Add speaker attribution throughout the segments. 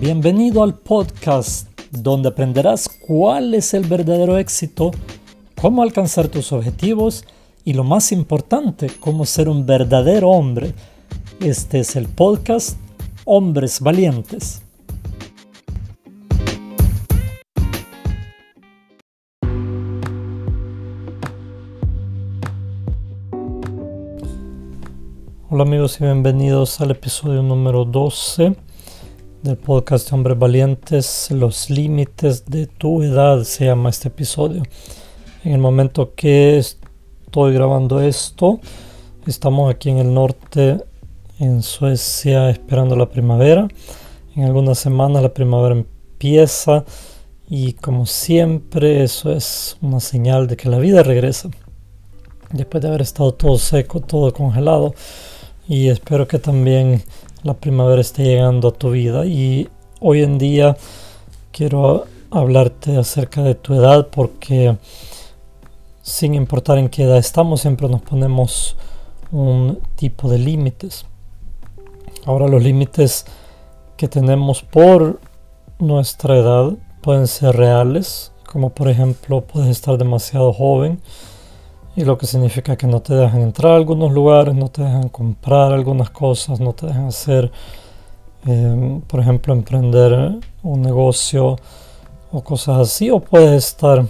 Speaker 1: Bienvenido al podcast donde aprenderás cuál es el verdadero éxito, cómo alcanzar tus objetivos y lo más importante, cómo ser un verdadero hombre. Este es el podcast Hombres Valientes. Hola amigos y bienvenidos al episodio número 12 del podcast Hombres Valientes. Los límites de tu edad se llama este episodio. En el momento que estoy grabando esto, estamos aquí en el norte, en Suecia, esperando la primavera. En algunas semanas la primavera empieza y como siempre eso es una señal de que la vida regresa. Después de haber estado todo seco, todo congelado y espero que también la primavera esté llegando a tu vida y hoy en día quiero hablarte acerca de tu edad porque sin importar en qué edad estamos siempre nos ponemos un tipo de límites. Ahora los límites que tenemos por nuestra edad pueden ser reales, como por ejemplo puedes estar demasiado joven, y lo que significa que no te dejan entrar a algunos lugares, no te dejan comprar algunas cosas, no te dejan hacer, em, por ejemplo, emprender un negocio o cosas así, o puedes estar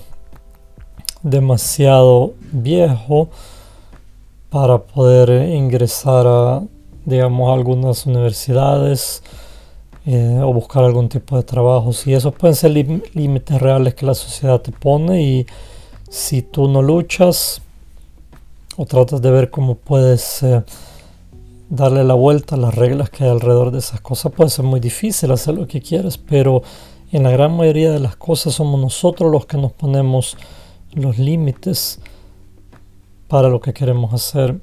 Speaker 1: demasiado viejo para poder ingresar a, digamos, algunas universidades eh, o buscar algún tipo de trabajo. Y esos pueden ser límites reales que la sociedad te pone y si tú no luchas, o tratas de ver cómo puedes eh, darle la vuelta a las reglas que hay alrededor de esas cosas. Puede ser muy difícil hacer lo que quieres, pero en la gran mayoría de las cosas somos nosotros los que nos ponemos los límites para lo que queremos hacer.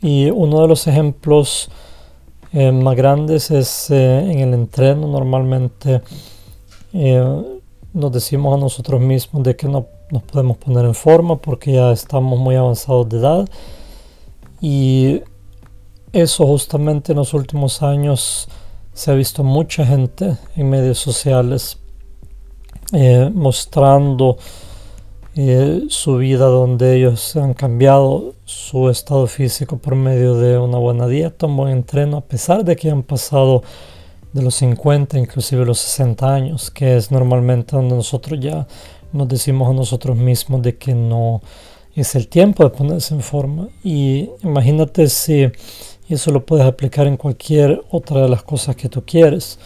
Speaker 1: Y uno de los ejemplos eh, más grandes es eh, en el entreno. Normalmente nos decimos a nosotros mismos de que no nos podemos poner en forma porque ya estamos muy avanzados de edad. Y eso justamente en los últimos años se ha visto mucha gente en medios sociales eh, mostrando eh, su vida donde ellos han cambiado su estado físico por medio de una buena dieta, un buen entreno, a pesar de que han pasado de los 50, inclusive los 60 años, que es normalmente donde nosotros ya nos decimos a nosotros mismos de que no es el tiempo de ponerse en forma. Y imagínate si eso lo puedes aplicar en cualquier otra de las cosas que tú quieres.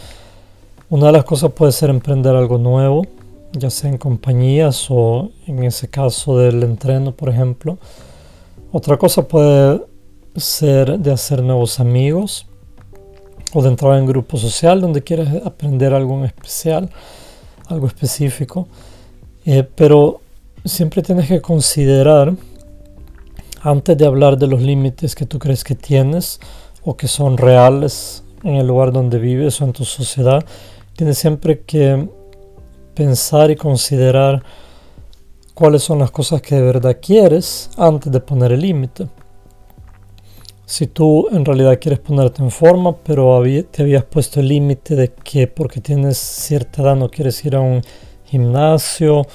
Speaker 1: Una de las cosas puede ser emprender algo nuevo, ya sea en compañías o en ese caso del entreno, por ejemplo. Otra cosa puede ser de hacer nuevos amigos o de entrar en grupo social donde quieres aprender algo en especial, algo específico. Eh, pero siempre tienes que considerar, antes de hablar de los límites que tú crees que tienes o que son reales en el lugar donde vives o en tu sociedad, tienes siempre que pensar y considerar cuáles son las cosas que de verdad quieres antes de poner el límite. Si tú en realidad quieres ponerte en forma, pero te habías puesto el límite de que porque tienes cierta edad no quieres ir a un gimnasio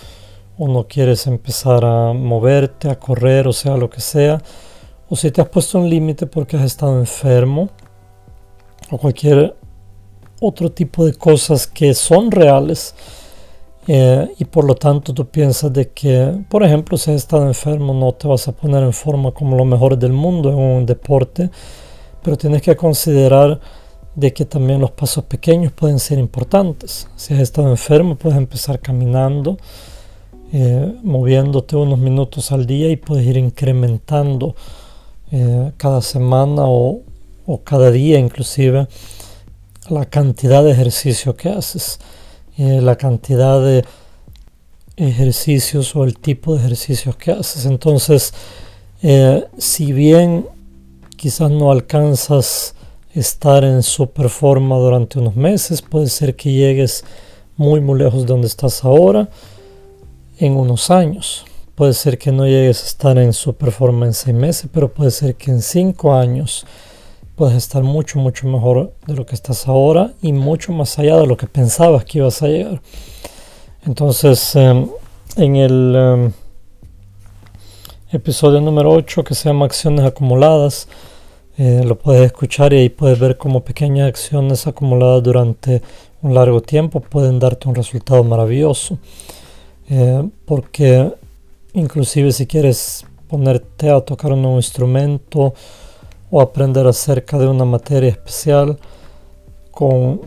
Speaker 1: o no quieres empezar a moverte, a correr, o sea, lo que sea, o si te has puesto un límite porque has estado enfermo, o cualquier otro tipo de cosas que son reales, eh, y por lo tanto tú piensas de que, por ejemplo, si has estado enfermo no te vas a poner en forma como lo mejor del mundo en un deporte, pero tienes que considerar de que también los pasos pequeños pueden ser importantes. Si has estado enfermo, puedes empezar caminando, eh, moviéndote unos minutos al día y puedes ir incrementando eh, cada semana o, o, cada día inclusive la cantidad de ejercicio que haces, eh, la cantidad de ejercicios o el tipo de ejercicios que haces. Entonces, si bien quizás no alcanzas estar en super forma durante unos meses, puede ser que llegues muy muy lejos de donde estás ahora en unos años. Puede ser que no llegues a estar en super forma en seis meses, pero puede ser que en cinco años puedes estar mucho, mucho mejor de lo que estás ahora y mucho más allá de lo que pensabas que ibas a llegar. Entonces, em, en el em, episodio número 8 que se llama Acciones acumuladas, eh, lo puedes escuchar y ahí puedes ver cómo pequeñas acciones acumuladas durante un largo tiempo pueden darte un resultado maravilloso. Eh, porque inclusive si quieres ponerte a tocar un nuevo instrumento o aprender acerca de una materia especial con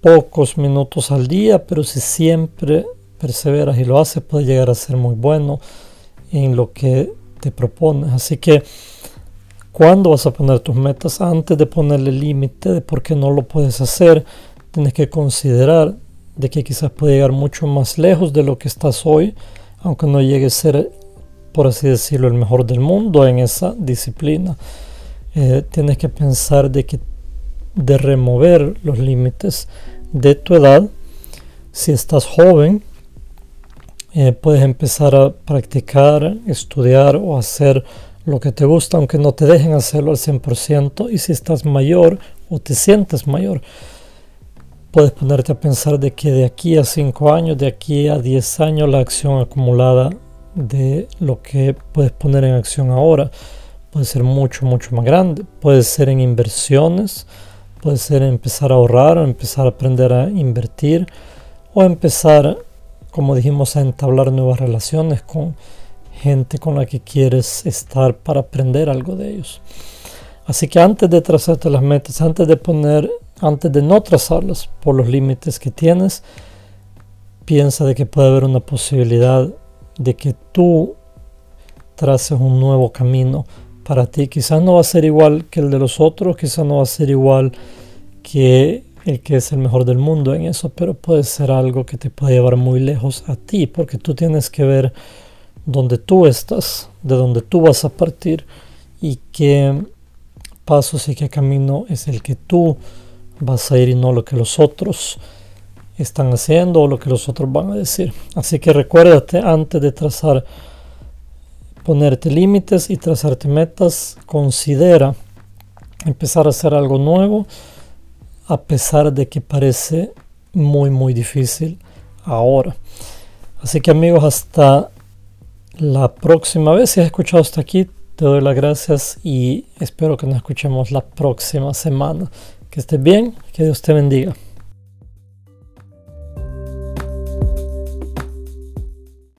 Speaker 1: pocos minutos al día, pero si siempre perseveras y lo haces, puede llegar a ser muy bueno en lo que te propones. Así que, cuando vas a poner tus metas? Antes de ponerle límite de por qué no lo puedes hacer, tienes que considerar de que quizás puede llegar mucho más lejos de lo que estás hoy, aunque no llegue a ser, por así decirlo, el mejor del mundo en esa disciplina. Eh, tienes que pensar de que de remover los límites de tu edad. Si estás joven, eh, puedes empezar a practicar, estudiar o hacer lo que te gusta, aunque no te dejen hacerlo al 100%. Y si estás mayor o te sientes mayor, puedes ponerte a pensar de que de aquí a 5 años, de aquí a 10 años, la acción acumulada de lo que puedes poner en acción ahora puede ser mucho, mucho más grande. Puede ser en inversiones, puede ser empezar a ahorrar, empezar a aprender a invertir o empezar, como dijimos, a entablar nuevas relaciones con gente con la que quieres estar para aprender algo de ellos. Así que antes de trazarte las metas, antes de poner antes de no trazarlas por los límites que tienes, piensa de que puede haber una posibilidad de que tú traces un nuevo camino para ti. Quizás no va a ser igual que el de los otros, quizás no va a ser igual que el que es el mejor del mundo en eso, pero puede ser algo que te puede llevar muy lejos a ti, porque tú tienes que ver dónde tú estás, de dónde tú vas a partir y qué pasos y qué camino es el que tú vas a ir y no lo que los otros están haciendo o lo que los otros van a decir. Así que recuérdate antes de trazar, ponerte límites y trazarte metas, considera empezar a hacer algo nuevo a pesar de que parece muy muy difícil ahora. Así que amigos, hasta la próxima vez. Si has escuchado hasta aquí, te doy las gracias y espero que nos escuchemos la próxima semana. Que estés bien, que Dios te bendiga.